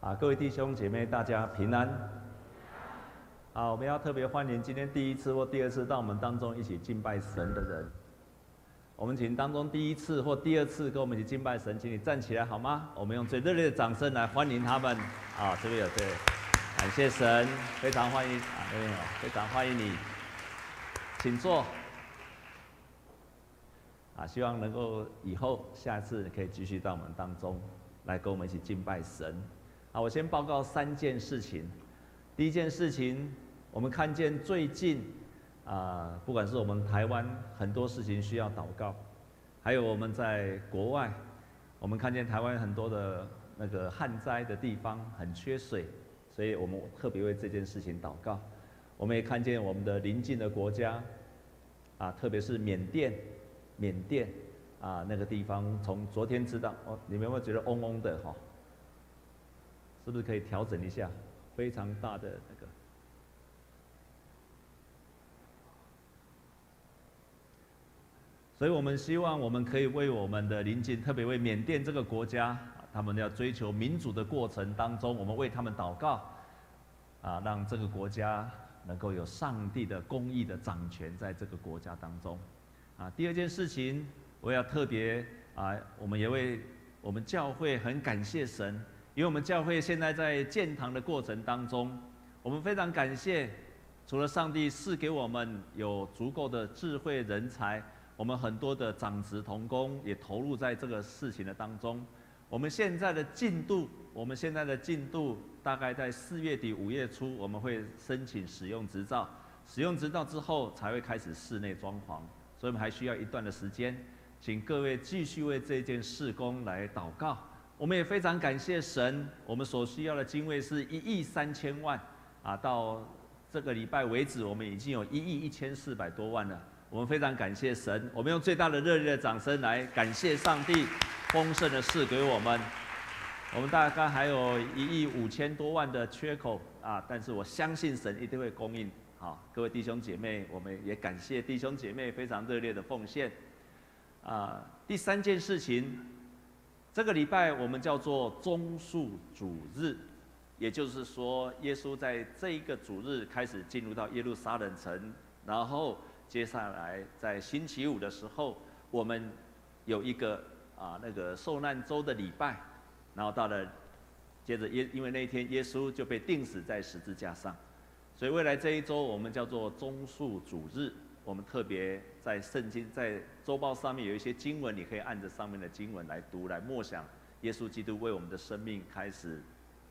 啊，各位弟兄姐妹，大家平安。啊，我们要特别欢迎今天第一次或第二次到我们当中一起敬拜神的人。我们请当中第一次或第二次跟我们一起敬拜神，请你站起来好吗？我们用最热烈的掌声来欢迎他们。啊，这边有对，感谢神，非常欢迎啊，这边有，非常欢迎你，请坐。啊，希望能够以后下次可以继续到我们当中来跟我们一起敬拜神。啊，我先报告三件事情。第一件事情，我们看见最近啊，不管是我们台湾很多事情需要祷告，还有我们在国外，我们看见台湾很多的那个旱灾的地方很缺水，所以我们特别为这件事情祷告。我们也看见我们的邻近的国家，啊，特别是缅甸，缅甸啊那个地方，从昨天知道哦，你们有没有觉得嗡嗡的哈？是不是可以调整一下？非常大的那个，所以我们希望我们可以为我们的邻近，特别为缅甸这个国家，他们要追求民主的过程当中，我们为他们祷告，啊，让这个国家能够有上帝的公义的掌权在这个国家当中。啊，第二件事情，我要特别啊，我们也为我们教会很感谢神。因为我们教会现在在建堂的过程当中，我们非常感谢，除了上帝赐给我们有足够的智慧人才，我们很多的长子同工也投入在这个事情的当中。我们现在的进度，我们现在的进度大概在四月底五月初，我们会申请使用执照，使用执照之后才会开始室内装潢，所以我们还需要一段的时间，请各位继续为这件事工来祷告。我们也非常感谢神，我们所需要的经费是一亿三千万，啊，到这个礼拜为止，我们已经有一亿一千四百多万了。我们非常感谢神，我们用最大的热烈的掌声来感谢上帝丰盛的赐给我们。我们大概还有一亿五千多万的缺口啊，但是我相信神一定会供应。好，各位弟兄姐妹，我们也感谢弟兄姐妹非常热烈的奉献。啊，第三件事情。这个礼拜我们叫做棕树主日，也就是说，耶稣在这一个主日开始进入到耶路撒冷城，然后接下来在星期五的时候，我们有一个啊那个受难周的礼拜，然后到了接着耶，因为那一天耶稣就被钉死在十字架上，所以未来这一周我们叫做棕树主日。我们特别在圣经在周报上面有一些经文，你可以按着上面的经文来读，来默想耶稣基督为我们的生命开始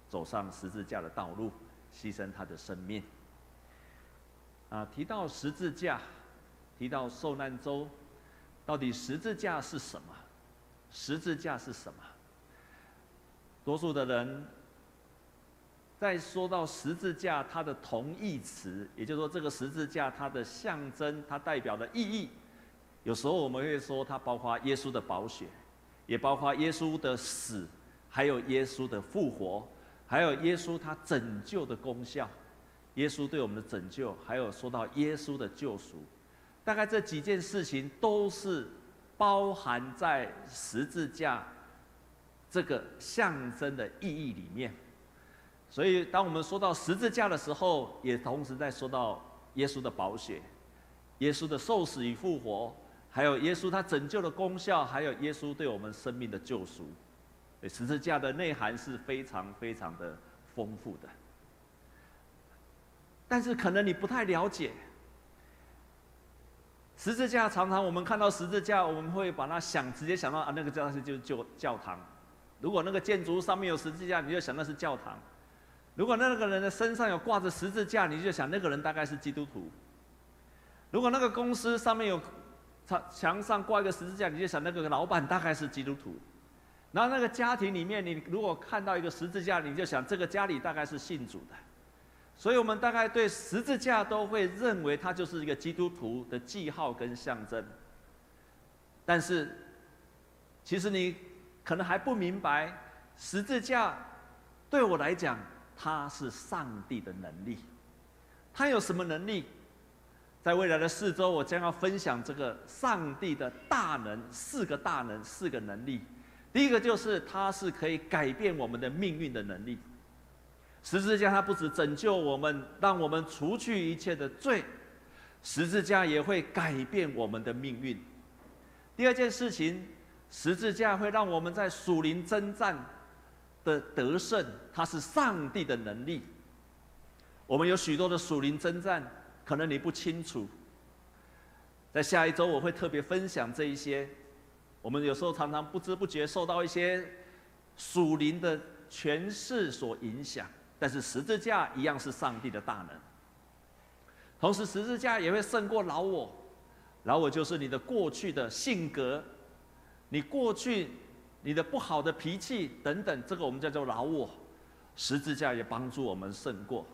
走上十字架的道路，牺牲他的生命。啊，提到十字架，提到受难周，到底十字架是什么？十字架是什么？多数的人。再说到十字架，它的同义词，也就是说，这个十字架它的象征，它代表的意义，有时候我们会说它包括耶稣的宝血，也包括耶稣的死，还有耶稣的复活，还有耶稣他拯救的功效，耶稣对我们的拯救，还有说到耶稣的救赎，大概这几件事情都是包含在十字架这个象征的意义里面。所以，当我们说到十字架的时候，也同时在说到耶稣的宝血、耶稣的受死与复活，还有耶稣他拯救的功效，还有耶稣对我们生命的救赎。十字架的内涵是非常非常的丰富的。但是，可能你不太了解，十字架常常我们看到十字架，我们会把它想直接想到啊，那个教是就是教教堂。如果那个建筑上面有十字架，你就想那是教堂。如果那个人的身上有挂着十字架，你就想那个人大概是基督徒；如果那个公司上面有墙墙上挂一个十字架，你就想那个老板大概是基督徒；然后那个家庭里面，你如果看到一个十字架，你就想这个家里大概是信主的。所以我们大概对十字架都会认为它就是一个基督徒的记号跟象征。但是，其实你可能还不明白，十字架对我来讲。他是上帝的能力，他有什么能力？在未来的四周，我将要分享这个上帝的大能，四个大能，四个能力。第一个就是他是可以改变我们的命运的能力，十字架它不止拯救我们，让我们除去一切的罪，十字架也会改变我们的命运。第二件事情，十字架会让我们在属灵征战的得胜，它是上帝的能力。我们有许多的属灵征战，可能你不清楚。在下一周我会特别分享这一些。我们有时候常常不知不觉受到一些属灵的权势所影响，但是十字架一样是上帝的大能。同时，十字架也会胜过老我，老我就是你的过去的性格，你过去你的不好的脾气等等，这个我们叫做劳我。十字架也帮助我们胜过。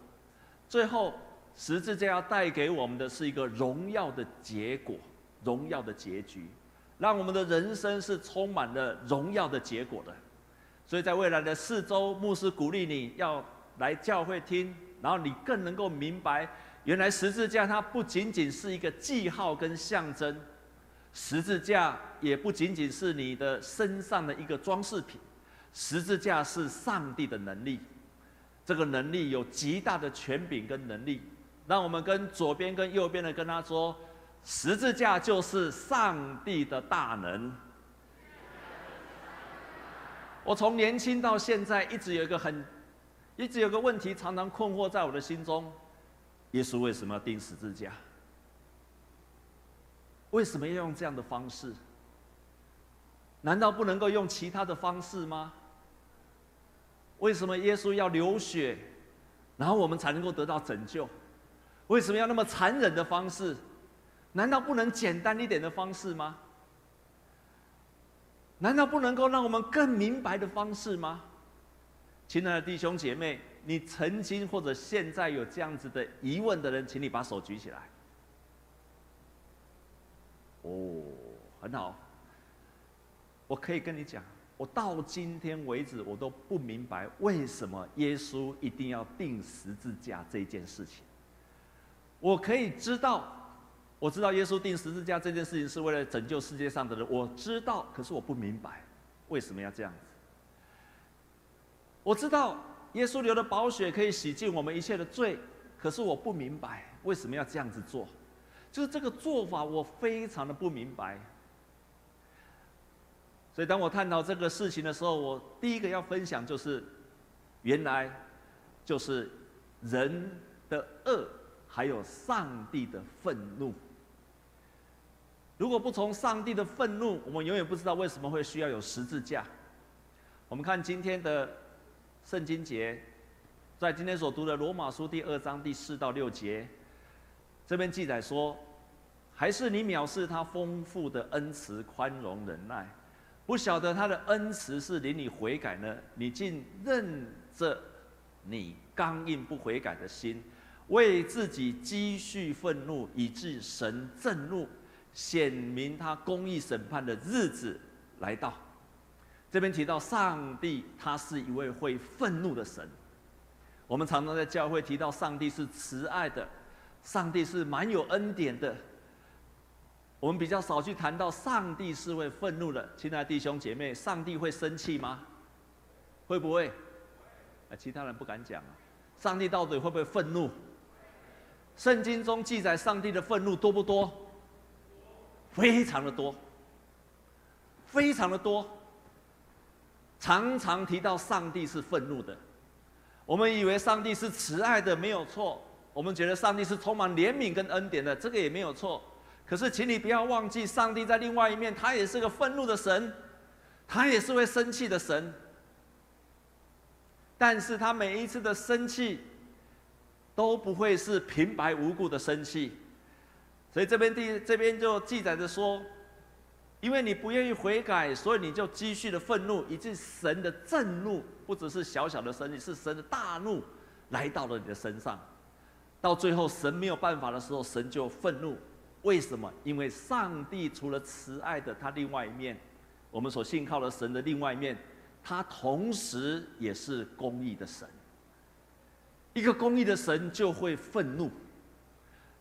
最后，十字架要带给我们的是一个荣耀的结果，荣耀的结局。让我们的人生是充满了荣耀的结果的，所以在未来的四周，牧师鼓励你要来教会听，然后你更能够明白，原来十字架它不仅仅是一个记号跟象征，十字架也不仅仅是你的身上的一个装饰品，十字架是上帝的能力，这个能力有极大的权柄跟能力，让我们跟左边跟右边的跟他说。十字架就是上帝的大能。我从年轻到现在，一直有一个很，一直有个问题，常常困惑在我的心中：耶稣为什么要钉十字架？为什么要用这样的方式？难道不能够用其他的方式吗？为什么耶稣要流血，然后我们才能够得到拯救？为什么要那么残忍的方式？难道不能简单一点的方式吗？难道不能够让我们更明白的方式吗？亲爱的弟兄姐妹，你曾经或者现在有这样子的疑问的人，请你把手举起来。哦，很好。我可以跟你讲，我到今天为止，我都不明白为什么耶稣一定要钉十字架这件事情。我可以知道。我知道耶稣钉十字架这件事情是为了拯救世界上的人，我知道，可是我不明白为什么要这样子。我知道耶稣流的宝血可以洗净我们一切的罪，可是我不明白为什么要这样子做，就是这个做法我非常的不明白。所以当我探讨这个事情的时候，我第一个要分享就是，原来就是人的恶，还有上帝的愤怒。如果不从上帝的愤怒，我们永远不知道为什么会需要有十字架。我们看今天的圣经节，在今天所读的罗马书第二章第四到六节，这边记载说：“还是你藐视他丰富的恩慈、宽容、忍耐，不晓得他的恩慈是领你悔改呢？你竟任着你刚硬不悔改的心，为自己积蓄愤怒，以致神震怒。”显明他公义审判的日子来到。这边提到上帝，他是一位会愤怒的神。我们常常在教会提到上帝是慈爱的，上帝是满有恩典的。我们比较少去谈到上帝是会愤怒的。亲爱的弟兄姐妹，上帝会生气吗？会不会？其他人不敢讲啊。上帝到底会不会愤怒？圣经中记载上帝的愤怒多不多？非常的多，非常的多，常常提到上帝是愤怒的。我们以为上帝是慈爱的，没有错。我们觉得上帝是充满怜悯跟恩典的，这个也没有错。可是，请你不要忘记，上帝在另外一面，他也是个愤怒的神，他也是会生气的神。但是他每一次的生气，都不会是平白无故的生气。所以这边第这边就记载着说，因为你不愿意悔改，所以你就积蓄了愤怒，以致神的震怒不只是小小的生气，是神的大怒来到了你的身上。到最后神没有办法的时候，神就愤怒。为什么？因为上帝除了慈爱的他另外一面，我们所信靠的神的另外一面，他同时也是公义的神。一个公义的神就会愤怒。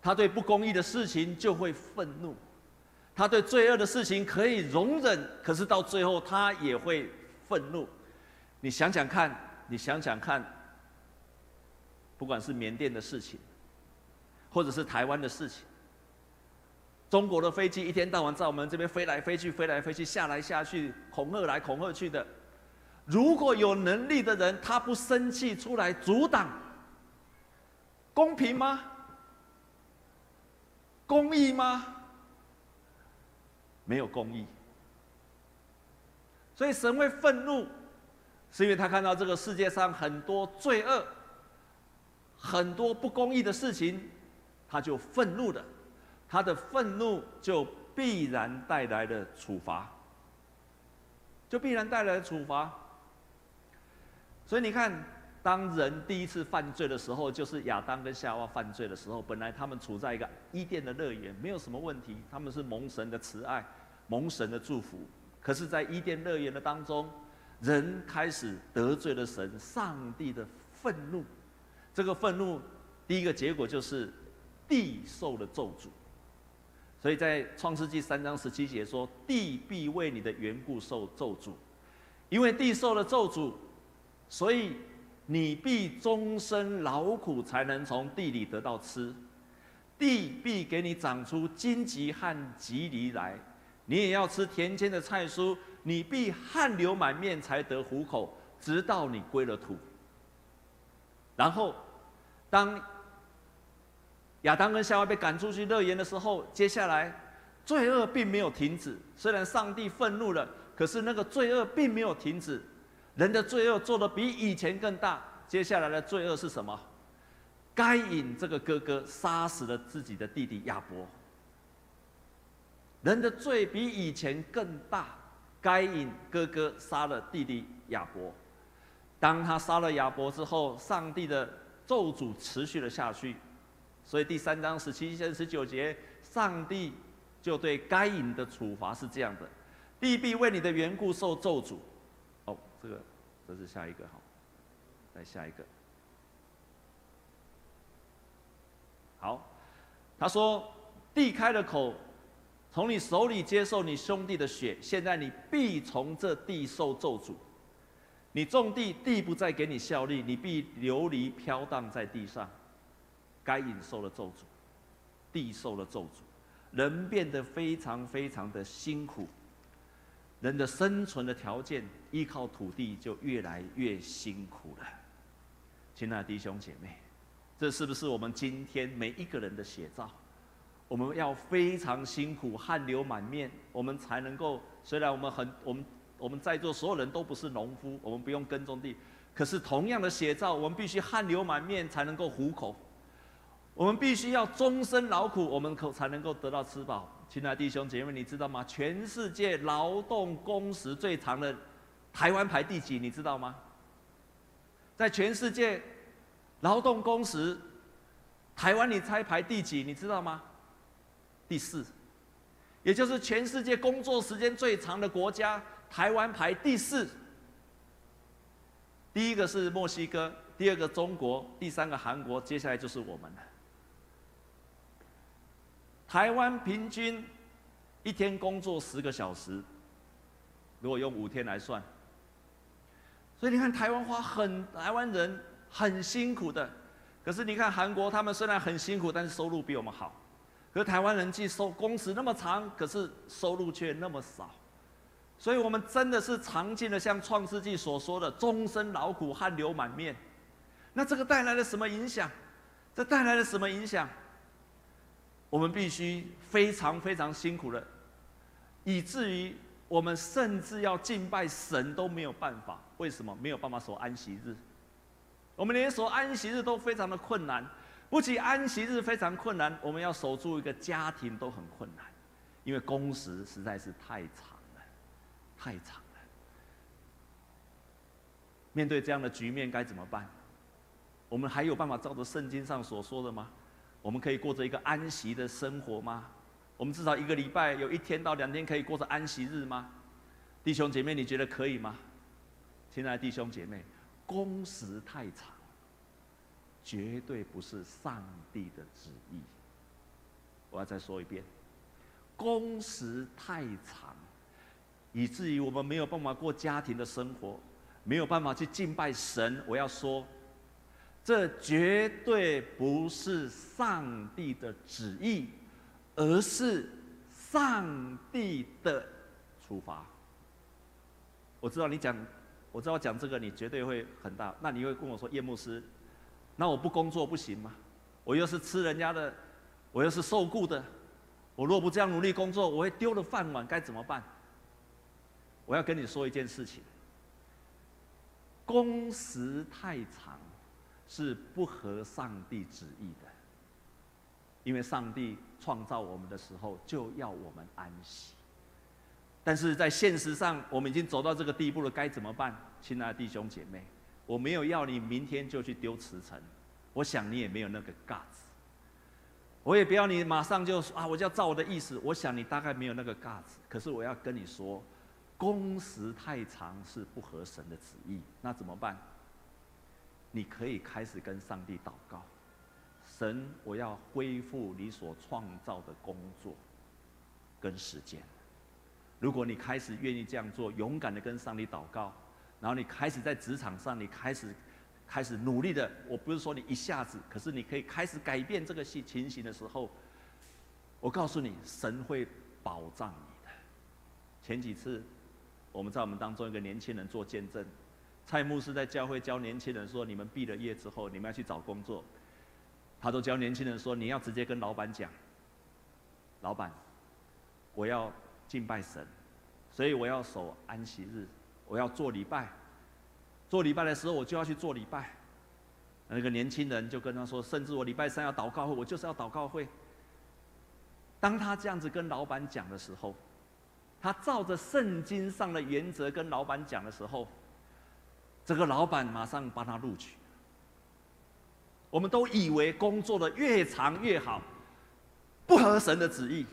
他对不公义的事情就会愤怒，他对罪恶的事情可以容忍，可是到最后他也会愤怒。你想想看，你想想看，不管是缅甸的事情，或者是台湾的事情，中国的飞机一天到晚在我们这边飞来飞去，飞来飞去，下来下去，恐吓来恐吓去的。如果有能力的人，他不生气出来阻挡，公平吗？公义吗？没有公义。所以神会愤怒，是因为他看到这个世界上很多罪恶、很多不公义的事情，他就愤怒了。他的愤怒就必然带来的处罚，就必然带来的处罚。所以你看，当人第一次犯罪的时候，就是亚当跟夏娃犯罪的时候。本来他们处在一个伊甸的乐园，没有什么问题，他们是蒙神的慈爱，蒙神的祝福。可是，在伊甸乐园的当中，人开始得罪了神，上帝的愤怒。这个愤怒，第一个结果就是地受了咒诅。所以在创世纪三章十七节说：“地必为你的缘故受咒诅，因为地受了咒诅。”所以，你必终身劳苦，才能从地里得到吃；地必给你长出荆棘和蒺藜来，你也要吃田间的菜蔬。你必汗流满面才得糊口，直到你归了土。然后，当亚当跟夏娃被赶出去乐园的时候，接下来罪恶并没有停止。虽然上帝愤怒了，可是那个罪恶并没有停止。人的罪恶做得比以前更大，接下来的罪恶是什么？该隐这个哥哥杀死了自己的弟弟亚伯。人的罪比以前更大，该隐哥哥杀了弟弟亚伯。当他杀了亚伯之后，上帝的咒诅持续了下去，所以第三章十七节十九节，上帝就对该隐的处罚是这样的：地必为你的缘故受咒诅。哦这个，这是下一个哈，再下一个。好，他说：“地开了口，从你手里接受你兄弟的血，现在你必从这地受咒诅。你种地，地不再给你效力，你必流离飘荡在地上。该隐受了咒诅，地受了咒诅，人变得非常非常的辛苦。”人的生存的条件依靠土地就越来越辛苦了，亲爱的弟兄姐妹，这是不是我们今天每一个人的写照？我们要非常辛苦，汗流满面，我们才能够。虽然我们很，我们我们在座所有人都不是农夫，我们不用耕种地，可是同样的写照，我们必须汗流满面才能够糊口。我们必须要终身劳苦，我们可才能够得到吃饱。亲爱的弟兄姐妹，你知道吗？全世界劳动工时最长的台湾排第几？你知道吗？在全世界劳动工时，台湾你猜排第几？你知道吗？第四，也就是全世界工作时间最长的国家，台湾排第四。第一个是墨西哥，第二个中国，第三个韩国，接下来就是我们了。台湾平均一天工作十个小时，如果用五天来算，所以你看台湾花很台湾人很辛苦的，可是你看韩国，他们虽然很辛苦，但是收入比我们好。可是台湾人既收工时那么长，可是收入却那么少，所以我们真的是尝尽了像创世纪所说的终身劳苦、汗流满面。那这个带来了什么影响？这带来了什么影响？我们必须非常非常辛苦的，以至于我们甚至要敬拜神都没有办法。为什么没有办法守安息日？我们连守安息日都非常的困难，不仅安息日非常困难，我们要守住一个家庭都很困难，因为工时实在是太长了，太长了。面对这样的局面该怎么办？我们还有办法照着圣经上所说的吗？我们可以过着一个安息的生活吗？我们至少一个礼拜有一天到两天可以过着安息日吗？弟兄姐妹，你觉得可以吗？亲爱的弟兄姐妹，工时太长，绝对不是上帝的旨意。我要再说一遍，工时太长，以至于我们没有办法过家庭的生活，没有办法去敬拜神。我要说。这绝对不是上帝的旨意，而是上帝的处罚。我知道你讲，我知道讲这个你绝对会很大。那你会跟我说叶牧师，那我不工作不行吗？我又是吃人家的，我又是受雇的，我若不这样努力工作，我会丢了饭碗，该怎么办？我要跟你说一件事情，工时太长是不合上帝旨意的，因为上帝创造我们的时候就要我们安息。但是在现实上，我们已经走到这个地步了，该怎么办？亲爱的弟兄姐妹，我没有要你明天就去丢辞呈，我想你也没有那个 guts。我也不要你马上就说啊，我就要照我的意思。我想你大概没有那个 guts。可是我要跟你说，工时太长是不合神的旨意，那怎么办？你可以开始跟上帝祷告，神，我要恢复你所创造的工作跟时间。如果你开始愿意这样做，勇敢的跟上帝祷告，然后你开始在职场上，你开始开始努力的，我不是说你一下子，可是你可以开始改变这个情情形的时候，我告诉你，神会保障你的。前几次我们在我们当中一个年轻人做见证，蔡牧师在教会教年轻人说，你们毕了业之后，你们要去找工作，他都教年轻人说，你要直接跟老板讲，老板，我要。敬拜神，所以我要守安息日，我要做礼拜。做礼拜的时候，我就要去做礼拜。那个年轻人就跟他说：“甚至我礼拜三要祷告会，我就是要祷告会。”当他这样子跟老板讲的时候，他照着圣经上的原则跟老板讲的时候，这个老板马上帮他录取。我们都以为工作的越长越好，不合神的旨意。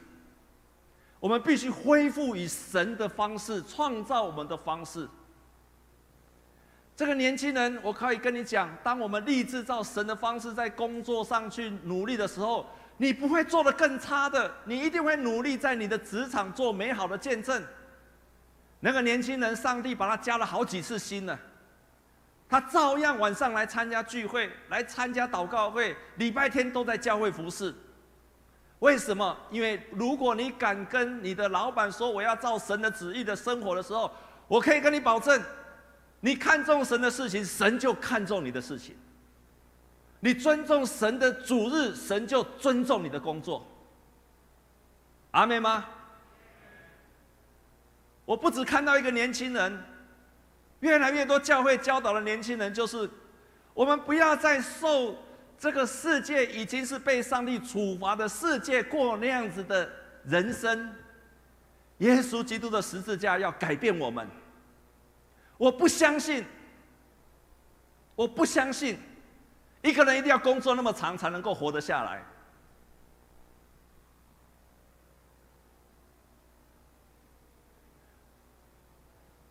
我们必须恢复以神的方式创造我们的方式。这个年轻人，我可以跟你讲，当我们立志照神的方式在工作上去努力的时候，你不会做得更差的，你一定会努力在你的职场做美好的见证。那个年轻人，上帝把他加了好几次薪了，他照样晚上来参加聚会，来参加祷告会，礼拜天都在教会服侍。为什么？因为如果你敢跟你的老板说我要照神的旨意的生活的时候，我可以跟你保证，你看重神的事情，神就看重你的事情；你尊重神的主日，神就尊重你的工作。阿妹吗？我不只看到一个年轻人，越来越多教会教导的年轻人，就是我们不要再受。这个世界已经是被上帝处罚的世界，过那样子的人生。耶稣基督的十字架要改变我们。我不相信，我不相信，一个人一定要工作那么长才能够活得下来。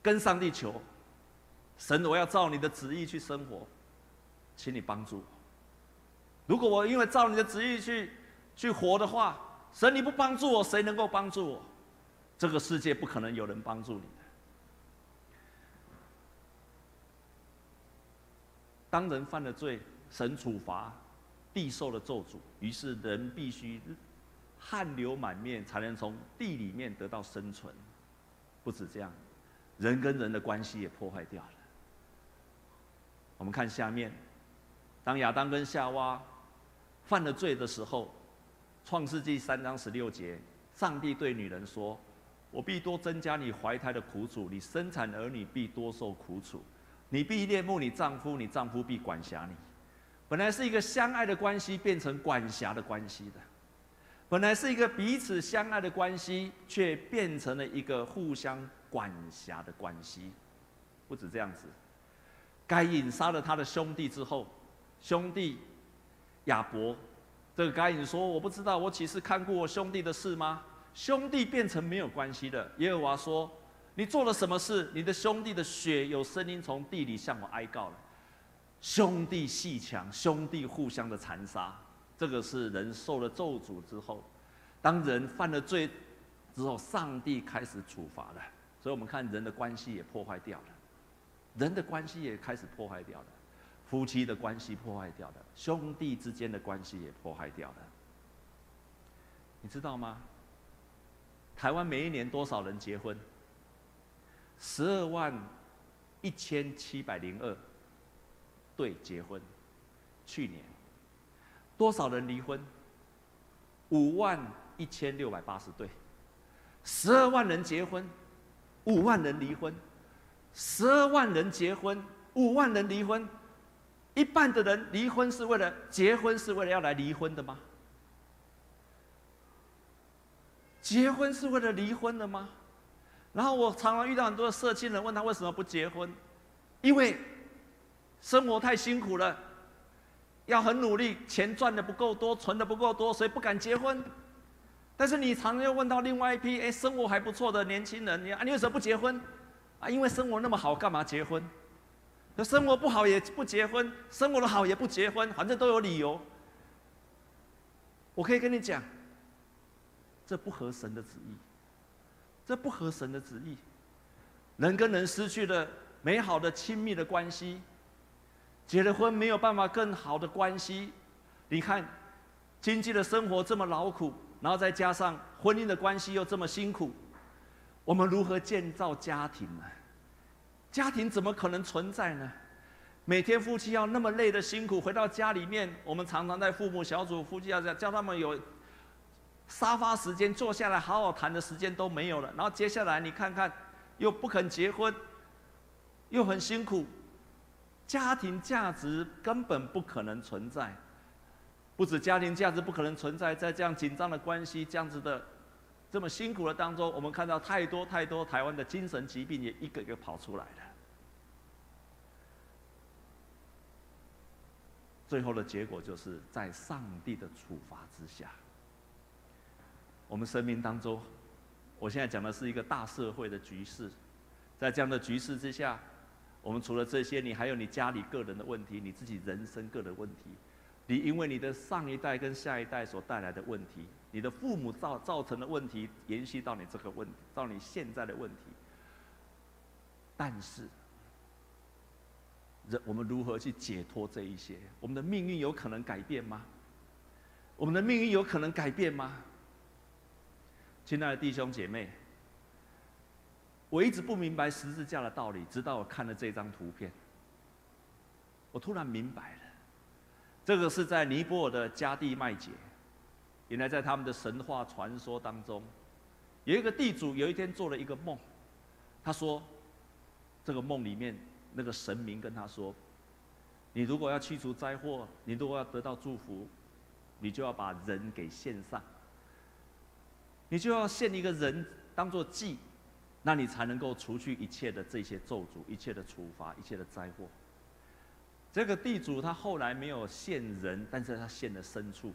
跟上帝求，神，我要照你的旨意去生活，请你帮助我。如果我因为照你的旨意去去活的话，神你不帮助我，谁能够帮助我？这个世界不可能有人帮助你的。当人犯了罪，神处罚，地受了咒诅，于是人必须汗流满面，才能从地里面得到生存。不止这样，人跟人的关系也破坏掉了。我们看下面，当亚当跟夏娃。犯了罪的时候，《创世纪》三章十六节，上帝对女人说：“我必多增加你怀胎的苦楚，你生产儿女必多受苦楚，你必恋慕你丈夫，你丈夫必管辖你。”本来是一个相爱的关系，变成管辖的关系的；本来是一个彼此相爱的关系，却变成了一个互相管辖的关系。不止这样子，该隐杀了他的兄弟之后，兄弟。亚伯，这个该隐说：“我不知道，我岂是看过我兄弟的事吗？兄弟变成没有关系的。”耶和华说：“你做了什么事？你的兄弟的血有声音从地里向我哀告了。兄弟鬩墙，兄弟互相的残杀，这个是人受了咒诅之后，当人犯了罪之后，上帝开始处罚了。所以我们看人的关系也破坏掉了，人的关系也开始破坏掉了。”夫妻的关系破坏掉了，兄弟之间的关系也破坏掉了。你知道吗？台湾每一年多少人结婚？十二万一千七百零二对结婚。去年多少人离婚？五万一千六百八十对。十二万人结婚，五万人离婚。十二万人结婚，五万人离婚。一半的人离婚是为了结婚，是为了要来离婚的吗？结婚是为了离婚的吗？然后我常常遇到很多的社青人，问他为什么不结婚？因为生活太辛苦了，要很努力，钱赚的不够多，存的不够多，所以不敢结婚。但是你常常又问到另外一批，哎，生活还不错的年轻人，你啊，你为什么不结婚？啊，因为生活那么好，干嘛结婚？生活不好也不结婚，生活的好也不结婚，反正都有理由。我可以跟你讲，这不合神的旨意，这不合神的旨意。人跟人失去了美好的亲密的关系，结了婚没有办法更好的关系。你看，经济的生活这么劳苦，然后再加上婚姻的关系又这么辛苦，我们如何建造家庭呢？家庭怎么可能存在呢？每天夫妻要那么累的辛苦，回到家里面，我们常常在父母小组，夫妻要叫他们有沙发时间坐下来好好谈的时间都没有了。然后接下来你看看，又不肯结婚，又很辛苦，家庭价值根本不可能存在。不止家庭价值不可能存在，在这样紧张的关系、这样子的这么辛苦的当中，我们看到太多太多台湾的精神疾病也一个一个跑出来了。最后的结果就是在上帝的处罚之下，我们生命当中，我现在讲的是一个大社会的局势，在这样的局势之下，我们除了这些，你还有你家里个人的问题，你自己人生个人问题，你因为你的上一代跟下一代所带来的问题，你的父母造造成的问题，延续到你这个问题，到你现在的问题，但是。人我们如何去解脱这一些？我们的命运有可能改变吗？我们的命运有可能改变吗？亲爱的弟兄姐妹，我一直不明白十字架的道理，直到我看了这张图片，我突然明白了。这个是在尼泊尔的迦蒂麦节，原来在他们的神话传说当中，有一个地主有一天做了一个梦，他说，这个梦里面。那个神明跟他说：“你如果要驱除灾祸，你如果要得到祝福，你就要把人给献上，你就要献一个人当做祭，那你才能够除去一切的这些咒诅、一切的处罚、一切的灾祸。”这个地主他后来没有献人，但是他献了牲畜。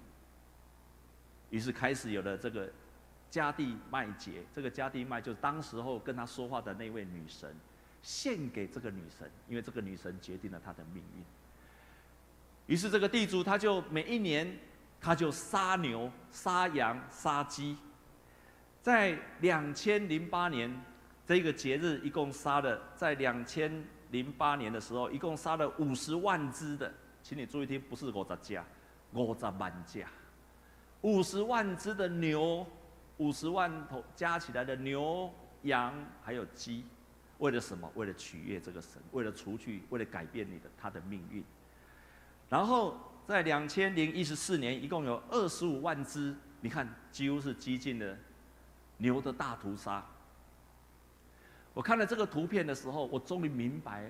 于是开始有了这个迦蒂麦节，这个迦蒂麦就是当时候跟他说话的那位女神。献给这个女神，因为这个女神决定了他的命运。于是这个地主他就每一年，他就杀牛、杀羊、杀鸡。在两千零八年这个节日，一共杀了，在两千零八年的时候，一共杀了五十万只的，请你注意听，不是五十家，五十万家，五十万只的牛，五十万头加起来的牛、羊还有鸡。为了什么？为了取悦这个神，为了除去，为了改变你的他的命运。然后在两千零一十四年，一共有二十五万只，你看几乎是激进的牛的大屠杀。我看了这个图片的时候，我终于明白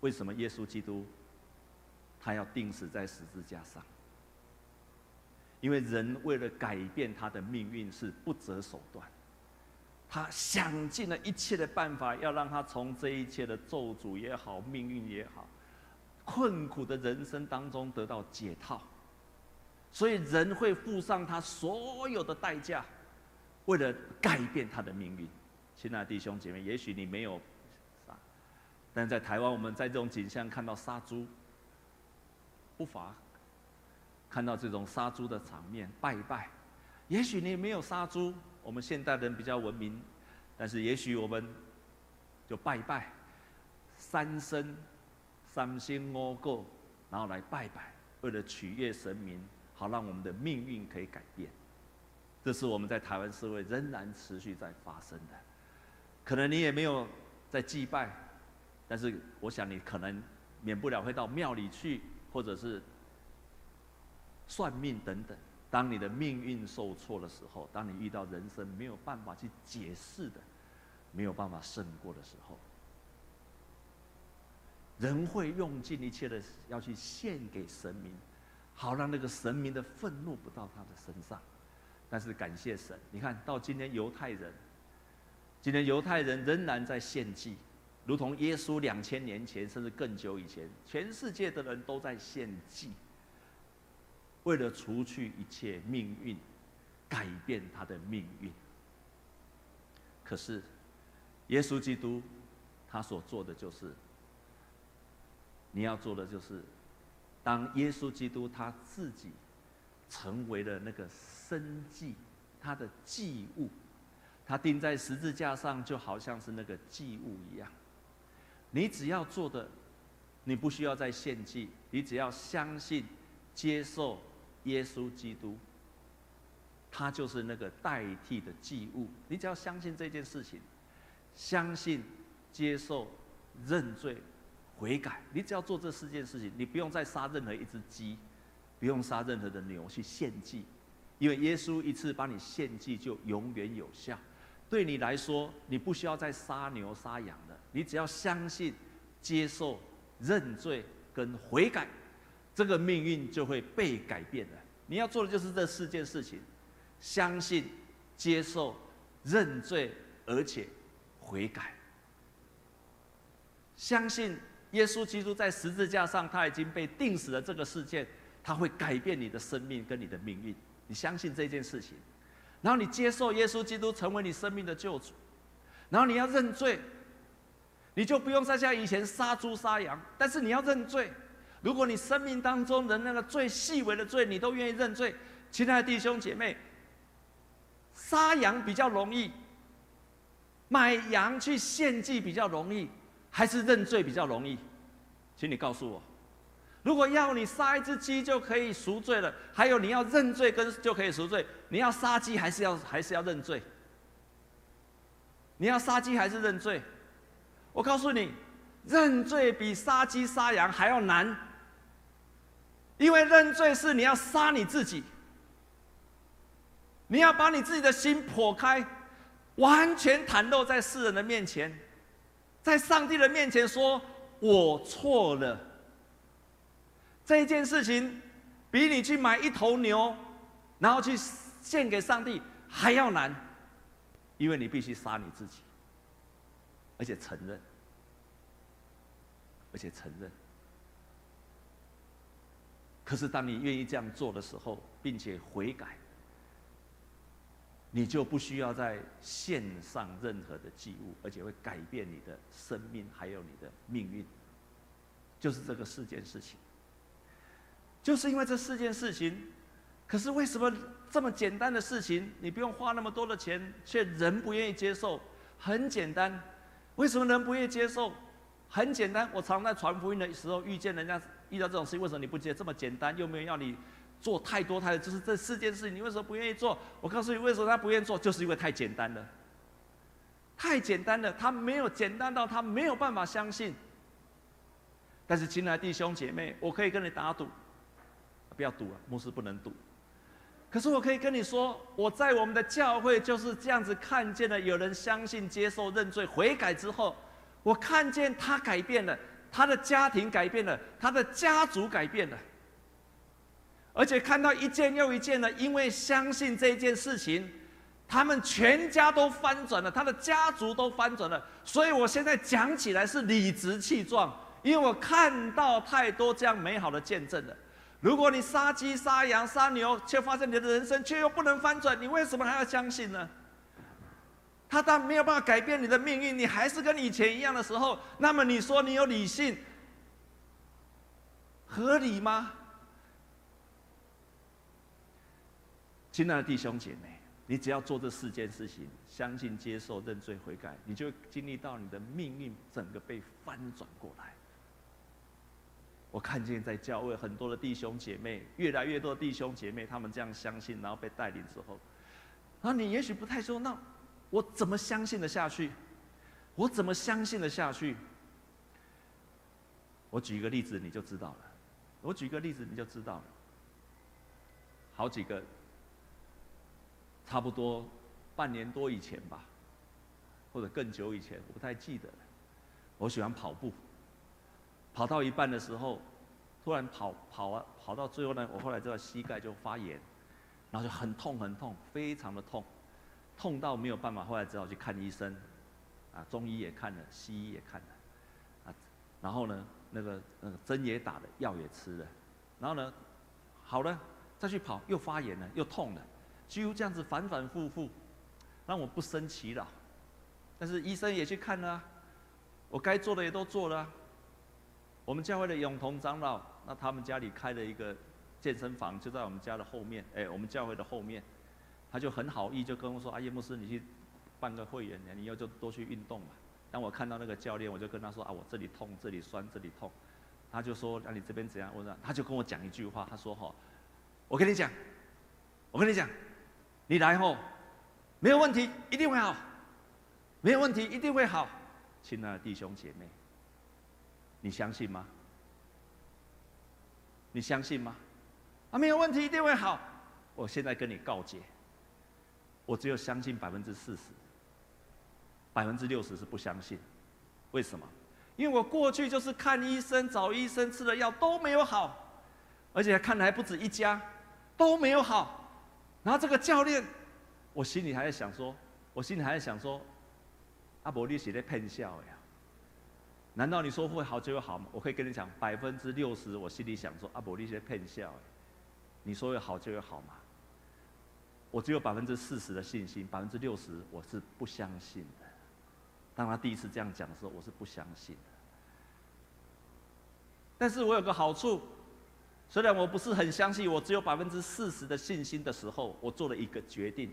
为什么耶稣基督他要钉死在十字架上，因为人为了改变他的命运是不择手段。他想尽了一切的办法，要让他从这一切的咒诅也好、命运也好、困苦的人生当中得到解套。所以人会付上他所有的代价，为了改变他的命运。亲爱的弟兄姐妹，也许你没有杀，但在台湾，我们在这种景象看到杀猪不乏，看到这种杀猪的场面，拜拜。也许你没有杀猪。我们现代人比较文明，但是也许我们就拜拜，三生三心五过，然后来拜拜，为了取悦神明，好让我们的命运可以改变。这是我们在台湾社会仍然持续在发生的。可能你也没有在祭拜，但是我想你可能免不了会到庙里去，或者是算命等等。当你的命运受挫的时候，当你遇到人生没有办法去解释的，没有办法胜过的时候，人会用尽一切的要去献给神明，好让那个神明的愤怒不到他的身上。但是感谢神，你看到今天犹太人，今天犹太人仍然在献祭，如同耶稣两千年前甚至更久以前，全世界的人都在献祭，为了除去一切命运，改变他的命运。可是，耶稣基督他所做的就是，你要做的就是，当耶稣基督他自己。成为了那个生祭，他的祭物，他钉在十字架上，就好像是那个祭物一样。你只要做的，你不需要再献祭，你只要相信、接受耶稣基督，他就是那个代替的祭物。你只要相信这件事情，相信、接受、认罪、悔改，你只要做这四件事情，你不用再杀任何一只鸡。不用杀任何的牛去献祭，因为耶稣一次帮你献祭就永远有效。对你来说，你不需要再杀牛杀羊了，你只要相信、接受、认罪跟悔改，这个命运就会被改变了。你要做的就是这四件事情：相信、接受、认罪，而且悔改。相信耶稣基督在十字架上他已经被钉死了，这个事件。他会改变你的生命跟你的命运，你相信这件事情，然后你接受耶稣基督成为你生命的救主，然后你要认罪，你就不用再像以前杀猪杀羊，但是你要认罪。如果你生命当中的那个最细微的罪，你都愿意认罪，亲爱的弟兄姐妹，杀羊比较容易，买羊去献祭比较容易，还是认罪比较容易？请你告诉我。如果要你杀一只鸡就可以赎罪了，还有你要认罪跟就可以赎罪，你要杀鸡还是要还是要认罪？你要杀鸡还是认罪？我告诉你，认罪比杀鸡杀羊还要难，因为认罪是你要杀你自己，你要把你自己的心剖开，完全袒露在世人的面前，在上帝的面前说：“我错了。”这件事情，比你去买一头牛，然后去献给上帝还要难，因为你必须杀你自己，而且承认，而且承认。可是当你愿意这样做的时候，并且悔改，你就不需要再献上任何的祭物，而且会改变你的生命，还有你的命运，就是这个四件事情。就是因为这四件事情，可是为什么这么简单的事情，你不用花那么多的钱，却人不愿意接受？很简单，为什么人不愿意接受？很简单，我常在传福音的时候遇见人家遇到这种事情，为什么你不接？这么简单，又没有要你做太多太多，就是这四件事情，你为什么不愿意做？我告诉你，为什么他不愿意做，就是因为太简单了，太简单了，他没有简单到他没有办法相信。但是，亲爱的弟兄姐妹，我可以跟你打赌。不要赌啊，牧师不能赌。可是我可以跟你说，我在我们的教会就是这样子看见了，有人相信、接受、认罪、悔改之后，我看见他改变了，他的家庭改变了，他的家族改变了，而且看到一件又一件的，因为相信这件事情，他们全家都翻转了，他的家族都翻转了。所以我现在讲起来是理直气壮，因为我看到太多这样美好的见证了。如果你杀鸡、杀羊、杀牛，却发现你的人生却又不能翻转，你为什么还要相信呢？他当没有办法改变你的命运，你还是跟以前一样的时候，那么你说你有理性，合理吗？亲爱的弟兄姐妹，你只要做这四件事情：相信、接受、认罪、悔改，你就经历到你的命运整个被翻转过来。我看见在教会很多的弟兄姐妹，越来越多的弟兄姐妹，他们这样相信，然后被带领之后，然后你也许不太说，那我怎么相信的下去？我怎么相信的下去？我举一个例子，你就知道了。我举一个例子，你就知道了。好几个，差不多半年多以前吧，或者更久以前，我不太记得了。我喜欢跑步，跑到一半的时候，突然跑跑啊跑到最后呢，我后来这个膝盖就发炎，然后就很痛很痛，非常的痛，痛到没有办法，后来只好去看医生，啊，中医也看了，西医也看了，啊，然后呢，那个那个针也打了，药也吃了，然后呢，好了，再去跑又发炎了，又痛了，几乎这样子反反复复，让我不生其扰，但是医生也去看了。我该做的也都做了。我们教会的永同长老，那他们家里开了一个健身房，就在我们家的后面，哎，我们教会的后面，他就很好意，就跟我说：“啊，叶牧师，你去办个会员，你以后就多去运动嘛。”当我看到那个教练，我就跟他说：“啊，我这里痛，这里酸，这里痛。”他就说：“那、你这边怎样？”我说：“他就跟我讲一句话，他说：‘哈，我跟你讲，我跟你讲，你来后没有问题，一定会好，没有问题，一定会好。’”亲爱的弟兄姐妹，你相信吗？你相信吗？啊，没有问题，一定会好。我现在跟你告诫，我只有相信百分之四十，百分之六十是不相信。为什么？因为我过去就是看医生、找医生、吃的药都没有好，而且看的还不止一家，都没有好。然后这个教练，我心里还在想说，我心里还在想说。阿伯，你是在骗笑呀？难道你说会好就会好吗？我可以跟你讲，百分之六十，我心里想说，阿伯，你是在骗笑。你说会好就会好吗？我只有百分之四十的信心，百分之六十我是不相信的。当他第一次这样讲的时候，我是不相信的。但是我有个好处，虽然我不是很相信，我只有百分之四十的信心的时候，我做了一个决定，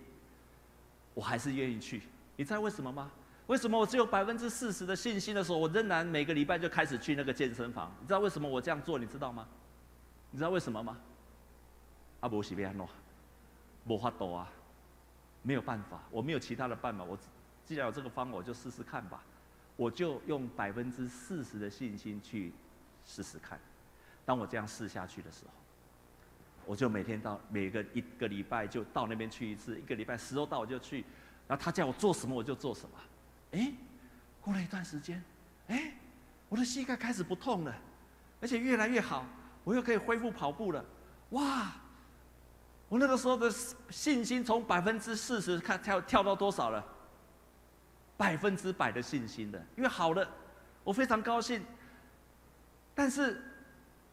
我还是愿意去。你知道为什么吗？为什么我只有百分之四十的信心的时候，我仍然每个礼拜就开始去那个健身房？你知道为什么我这样做？你知道吗？你知道为什么吗？阿伯是变喏，无法度啊，没有办法，我没有其他的办法。我既然有这个方法，我就试试看吧。我就用百分之四十的信心去试试看。当我这样试下去的时候，我就每天到每个一个礼拜就到那边去一次，一个礼拜时候到我就去，然后他叫我做什么我就做什么。哎，过了一段时间，哎，我的膝盖开始不痛了，而且越来越好，我又可以恢复跑步了。哇！我那个时候的信心从百分之四十看跳跳到多少了？百分之百的信心的，因为好了，我非常高兴。但是，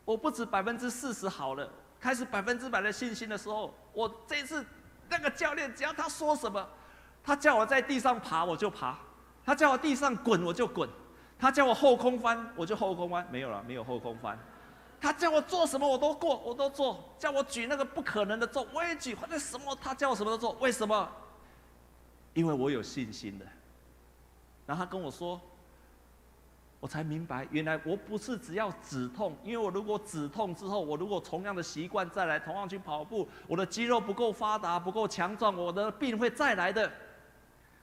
我不止百分之四十好了，开始百分之百的信心的时候，我这次那个教练只要他说什么，他叫我在地上爬，我就爬。他叫我地上滚，我就滚；他叫我后空翻，我就后空翻。没有了，没有后空翻。他叫我做什么，我都过，我都做。叫我举那个不可能的重，我也举。或者什么，他叫我什么都做。为什么？因为我有信心的。然后他跟我说，我才明白，原来我不是只要止痛，因为我如果止痛之后，我如果同样的习惯再来，同样去跑步，我的肌肉不够发达，不够强壮，我的病会再来的。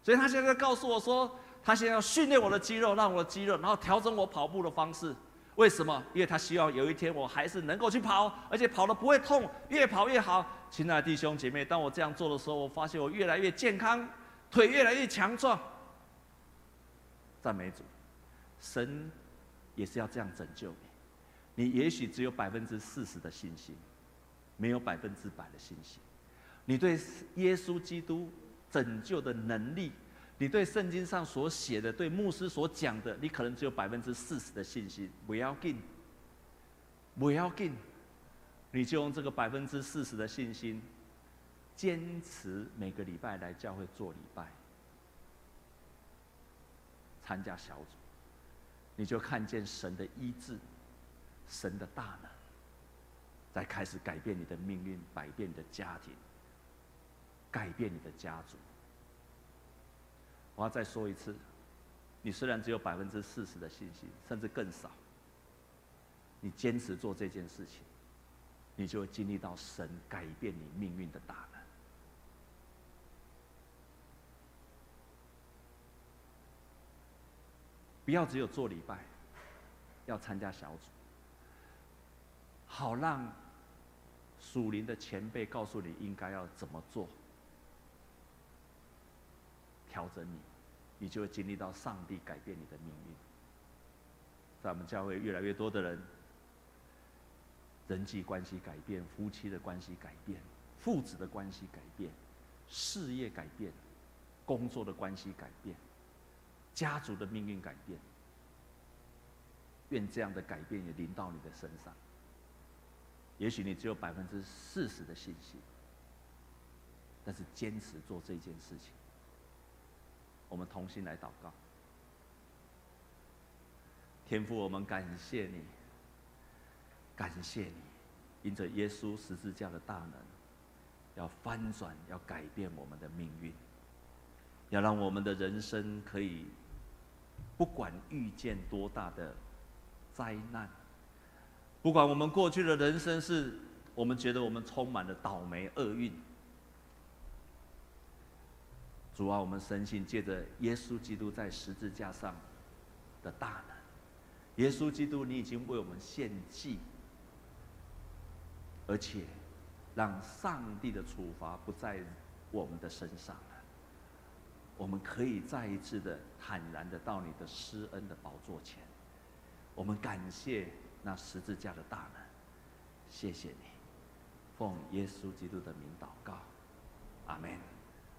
所以他现在告诉我说。他现在要训练我的肌肉，让我的肌肉，然后调整我跑步的方式。为什么？因为他希望有一天我还是能够去跑，而且跑得不会痛，越跑越好。亲爱的弟兄姐妹，当我这样做的时候，我发现我越来越健康，腿越来越强壮。赞美主，神也是要这样拯救你。你也许只有百分之四十的信心，没有百分之百的信心。你对耶稣基督拯救的能力。你对圣经上所写的，对牧师所讲的，你可能只有百分之四十的信心。不要紧，不要紧，你就用这个百分之四十的信心，坚持每个礼拜来教会做礼拜，参加小组，你就看见神的医治，神的大能，在开始改变你的命运，改变你的家庭，改变你的家族。我要再说一次，你虽然只有百分之四十的信心，甚至更少，你坚持做这件事情，你就会经历到神改变你命运的大能。不要只有做礼拜，要参加小组，好让属灵的前辈告诉你应该要怎么做，调整你，你就会经历到上帝改变你的命运。在我们教会，越来越多的人，人际关系改变，夫妻的关系改变，父子的关系改变，事业改变，工作的关系改变。家族的命运改变，愿这样的改变也临到你的身上。也许你只有百分之四十的信心，但是坚持做这件事情。我们同心来祷告，天父，我们感谢你，感谢你，因着耶稣十字架的大能，要翻转，要改变我们的命运，要让我们的人生可以。不管遇见多大的灾难，不管我们过去的人生是我们觉得我们充满了倒霉厄运，主啊，我们深信借着耶稣基督在十字架上的大能，耶稣基督，你已经为我们献祭，而且让上帝的处罚不在我们的身上了。我们可以再一次的坦然的到你的施恩的宝座前，我们感谢那十字架的大能，谢谢你，奉耶稣基督的名祷告，阿门。